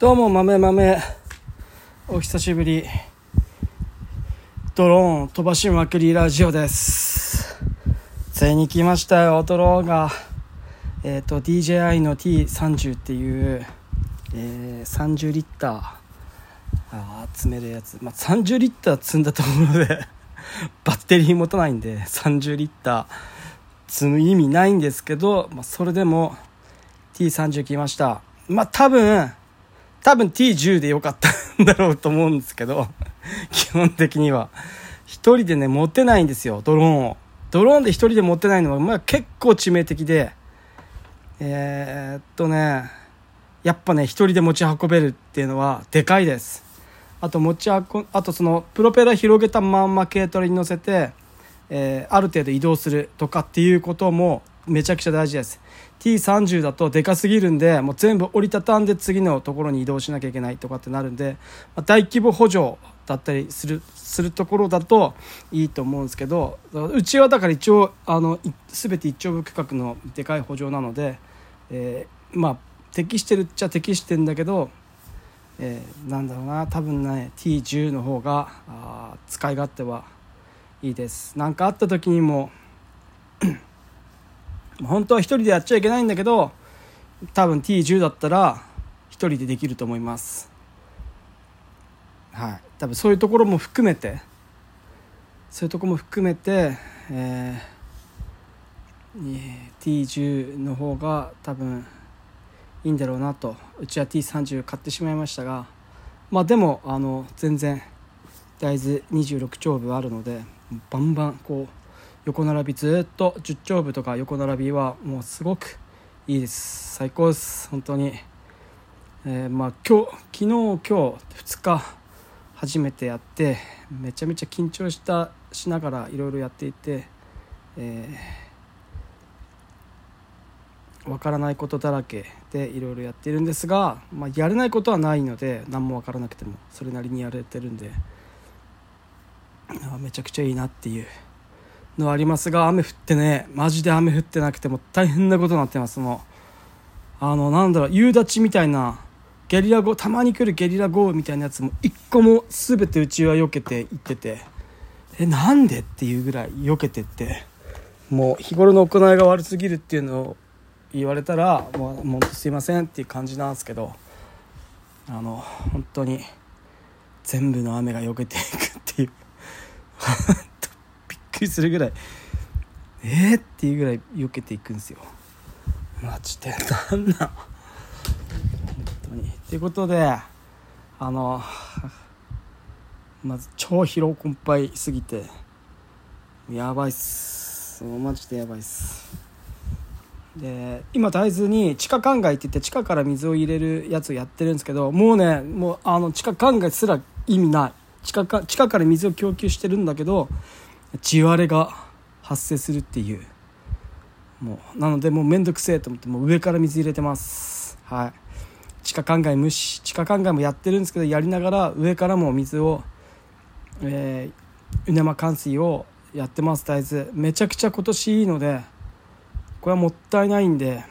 どうも豆豆。お久しぶり。ドローン飛ばしまくりラジオです。ついに来ましたよドローンが。えっ、と DJI の T30 っていう、えー、30リッター。あー詰めるやつ、まあ、30リッター積んだところで バッテリー持たないんで30リッター積む意味ないんですけど、まあ、それでも T30 来ました。まあ多分多分 T10 でよかったんだろうと思うんですけど 基本的には。一人でね持てないんですよドローンを。ドローンで一人で持てないのは、まあ、結構致命的で。えー、っとねやっぱね一人で持ち運べるっていうのはでかいです。あと持ち運あとそのプロペラ広げたまんま軽トラに乗せて、えー、ある程度移動するとかっていうこともめちゃくちゃ大事です。T30 だとでかすぎるんでもう全部折りたたんで次のところに移動しなきゃいけないとかってなるんで、ま、大規模補助だったりするするところだといいと思うんですけどうちはだから一応あの全て一丁部区画のでかい補助なので、えー、まあ適してるっちゃ適してんだけど、えー、なんだろうな多分ね T10 の方があ使い勝手はいいです。何かあった時にも本当は1人でやっちゃいけないんだけど多分 T10 だったら1人でできると思います。はい。多分そういうところも含めてそういうとこも含めて、えー、T10 の方が多分いいんだろうなと。うちは T30 買ってしまいましたがまあでもあの全然大豆26丁部あるのでバンバンこう横並びずっと10丁部とか横並びはもうすごくいいです。最高です。本当に、えー、まあ今日昨日今日2日初めてやってめちゃめちゃ緊張したしながらいろいろやっていて、えー、分からないことだらけでいろいろやっているんですが、まあ、やれないことはないので何も分からなくてもそれなりにやれてるんでめちゃくちゃいいなっていうのありますが雨降ってねマジで雨降ってなくても大変なことになってます。もうあのなんだろう夕立みたいなゲリラ豪たまに来るゲリラ豪雨みたいなやつも一個も全てうちは避けていっててえなんでっていうぐらい避けてってもう日頃の行いが悪すぎるっていうのを言われたらもう本当すいませんっていう感じなんですけどあの本当に全部の雨が避けていくっていう。くりするぐらいえー、っていうぐらい避けていくんですよ。マジで？なんなん？本当に。ということであのまず超疲労困憊すぎてやばいっす。もうマジでやばいっす。で今大豆に地下灌漑って言って地下から水を入れるやつをやってるんですけどもうねもうあの地下灌漑すら意味ない。地下か地下から水を供給してるんだけど地割れが発生するっていう。もうなのでもう面倒くせえと思ってもう上から水入れてます。はい。地下灌漑無視地下灌漑もやってるんですけどやりながら上からも水をえー、うねま灌水をやってます。大豆。めちゃくちゃ今年いいのでこれはもったいないんで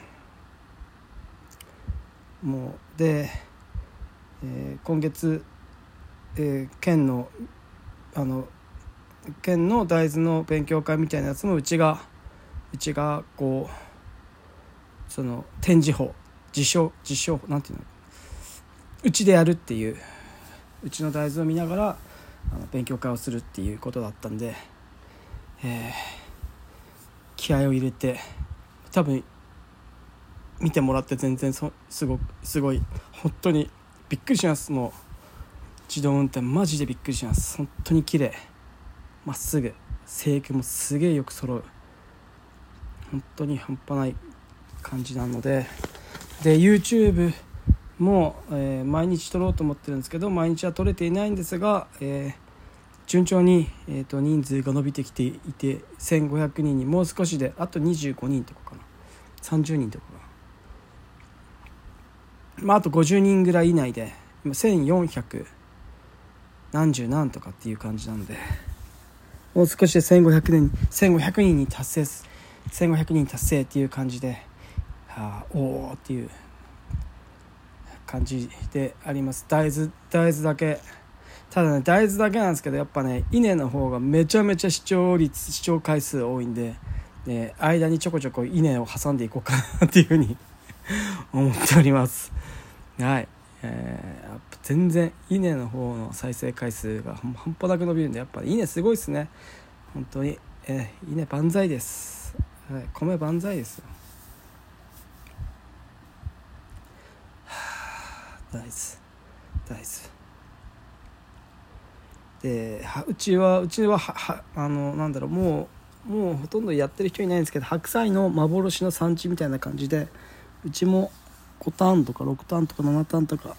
もうで、えー、今月、えー、県のあの県の大豆の勉強会みたいなやつもうちがうちがこうその展示法自称自称なんていうの？うちでやるっていううちの大豆を見ながらあの勉強会をするっていうことだったんで、えー、気合を入れて多分見てもらって全然そすごすごい本当にびっくりします。もう自動運転マジでびっくりします。本当に綺麗。まっすぐ声域もすげえよく揃う。本当に半端ない感じなので。で YouTube も、えー、毎日撮ろうと思ってるんですけど毎日は撮れていないんですが、えー、順調に、えーと、人数が伸びてきていて1500人にもう少しであと25人とかかな。30人とかまああと50人ぐらい以内で今1400何十何とかっていう感じなんで。もう少しで1500人 ,1500 人に達成1500人達成っていう感じで、はあ、おおっていう感じであります。大豆大豆だけ。ただね大豆だけなんですけどやっぱね稲の方がめちゃめちゃ視聴率視聴回数多いんでで間にちょこちょこ稲を挟んでいこうかなっていうふうに 思っております。はい。えー、やっぱ全然稲の方の再生回数が半端なく伸びるんでやっぱ稲すごいですね。本当に、えー、稲万歳です、はい、米万歳ですよ。大豆大豆でうちはうちははあのなんだろうもうもうほとんどやってる人いないんですけど白菜の幻の産地みたいな感じでうちも5ターンとか6ターンとか7ターンとか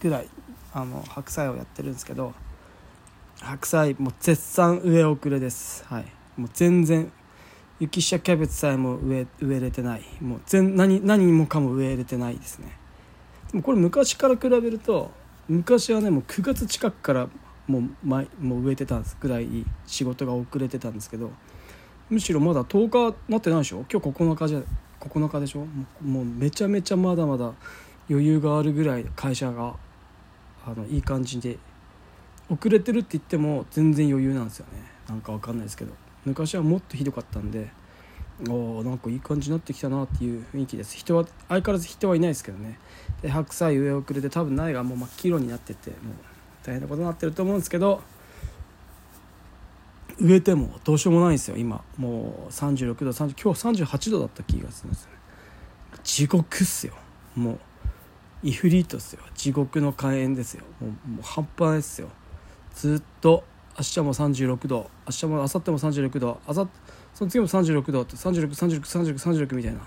ぐらいあの白菜をやってるんですけど白菜もう絶賛植え遅れです。はい。もう全然雪下キャベツさえも植え植えれてない。もう全何何もかも植えれてないですね。でもこれ昔から比べると昔はねもう9月近くからもう前もう植えてたんですぐらい仕事が遅れてたんですけどむしろまだ10日なってないでしょ？今日9日じゃ9日でしょ？もうめちゃめちゃまだまだ余裕があるぐらい会社があのいい感じで遅れてるって言っても全然余裕なんですよね。なんかわかんないですけど。昔はもっとひどかったんでおなんかいい感じになってきたなっていう雰囲気です。人は相変わらず人はいないですけどね。で白菜上遅れて多分苗がもう真っ黄色になっててもう大変なことになってると思うんですけど植えてもどうしようもないんですよ。今もう36度30今日38度だった気がするんですよね。地獄っすよ。もうイフリートっすよ。地獄の火炎ですよ。もうもう半端ないですよ。ずっと明日も36度明日も明後日も36度あさその次も36度って36363636みたいな。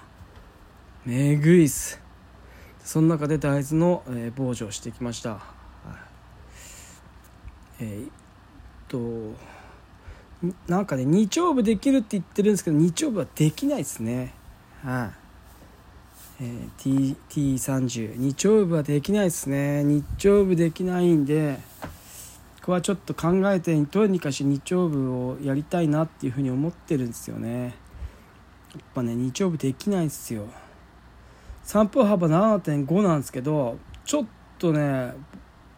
めぐいっす。その中で大豆の、えー、防除をしてきました、はい、えー、っとなんかね日曜日できるって言ってるんですけど日曜日はできないですね。はい、えー、T T30 日曜日はできないですね。日曜日できないんでここはちょっと考えてどうにかして日曜日をやりたいなっていうふうに思ってるんですよね。やっぱね日曜日できないですよ。散歩幅7.5なんですけどちょっとね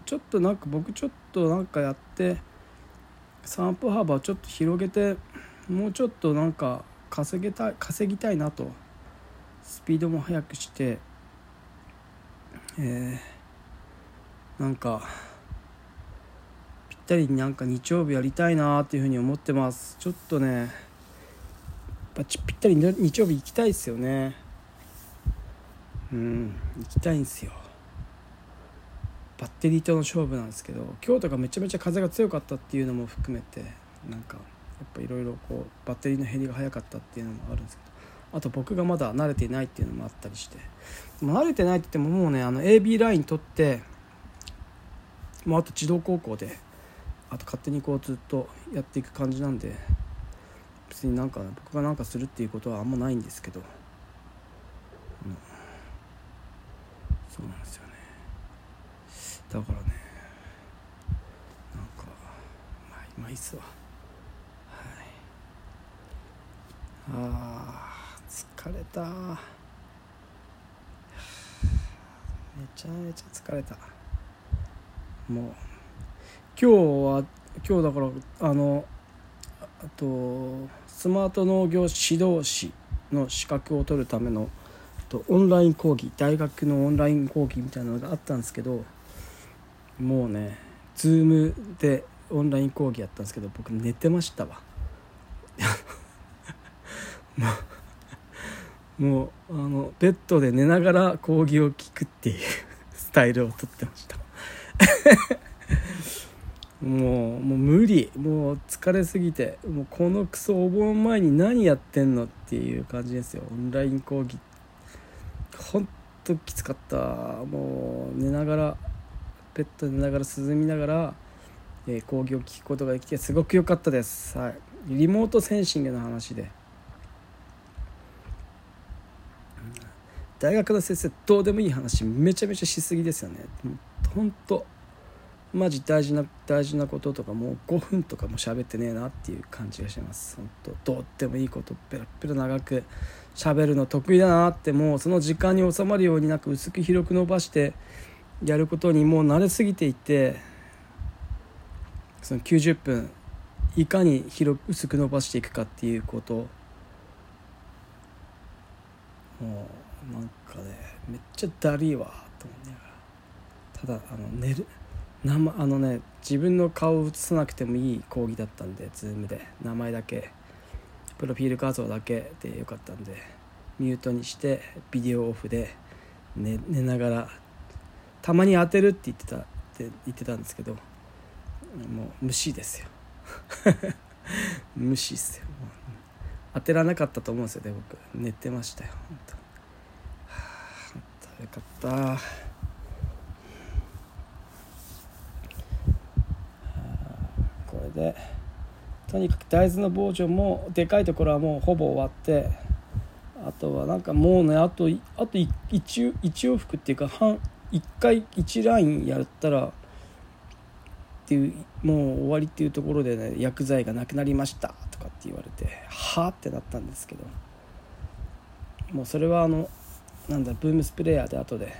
ちょっとなんか僕ちょっとなんかやって散歩幅をちょっと広げてもうちょっとなんか稼げたい稼ぎたいなとスピードも速くしてえー、なんかぴったりになんか日曜日やりたいなっていうふうに思ってます。ちょっとねぴったり日曜日行きたいですよね。うん行きたいんですよ。バッテリーとの勝負なんですけど今日とかめちゃめちゃ風が強かったっていうのも含めてなんかやっぱいろいろこうバッテリーの減りが早かったっていうのもあるんですけどあと僕がまだ慣れていないっていうのもあったりして慣れてないって言ってももうねあの AB ライン取ってもうあと自動高校であと勝手にこうずっとやっていく感じなんで別になんか僕が何かするっていうことはあんまないんですけど、うん、そうなんですよ。だからね。なんかまあ今いいっすわ。はい。あー疲れた。めちゃめちゃ疲れた。もう今日は今日だからあのあとスマート農業指導士の資格を取るためのとオンライン講義大学のオンライン講義みたいなのがあったんですけどもうね Zoom でオンライン講義やったんですけど僕寝てましたわ。もうあのベッドで寝ながら講義を聞くっていう スタイルをとってました。もうもう無理。もう疲れすぎてもうこのクソお盆前に何やってんのっていう感じですよ。オンライン講義。ほんときつかった。もう寝ながらベッドで寝ながら涼みながら、えー、講義を聞くことができてすごく良かったです、はい、リモートセンシングの話で。大学の先生どうでもいい話めちゃめちゃしすぎですよね。ほんとマジ大事な大事なこととかもう5分とかも喋ってねえなっていう感じがします。本当どうでもいいことペラペラ長く喋るの得意だなってもうその時間に収まるようになく薄く広く伸ばしてやることにもう慣れすぎていてその90分いかに広く薄く伸ばしていくかっていうこと。もうなんかねめっちゃだりーわと思いながら。ただあの寝る生あのね自分の顔を映さなくてもいい講義だったんで Zoom で。名前だけ。プロフィール画像だけでよかったんで。ミュートにしてビデオオフで寝寝ながらたまに当てるって言ってたって言ってたんですけどもう無視ですよ。無視っすよ。当てらなかったと思うんですよね僕。寝てましたよ本当。はよかった。これでとにかく大豆の防除もでかいところはもうほぼ終わってあとはなんかもうねあとあと 1, 1往復っていうか半1回1ラインやったらっていうもう終わりっていうところでね薬剤がなくなりましたとかって言われてはあってなったんですけどもうそれはあのなんだブームスプレーヤーで後で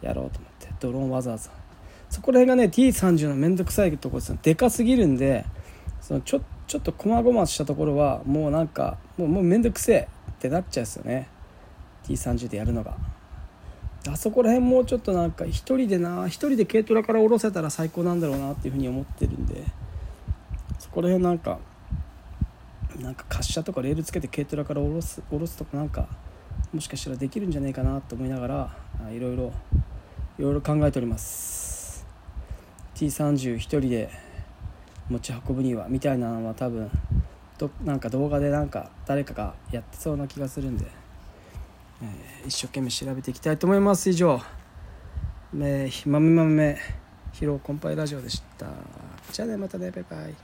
やろうと思ってドローンわざわざ。そこら辺がね T30 の面倒くさいとこですでかすぎるんでそのちょちょっとこまごましたところはもうなんかもうもう面倒くせえってなっちゃうんですよね。T30 でやるのが。あそこら辺もうちょっとなんか一人でな一人で軽トラから下ろせたら最高なんだろうなっていうふうに思ってるんでそこら辺なんかなんか滑車とかレールつけて軽トラから下ろす下ろすとかなんかもしかしたらできるんじゃないかなと思いながらいろいろいろいろ考えております。T30 一人で持ち運ぶにはみたいなのは多分どなんか動画でなんか誰かがやってそうな気がするんで、えー、一生懸命調べていきたいと思います。以上「めまめまめ疲労コンパイラジオ」でした。じゃあねまたねバイバイ。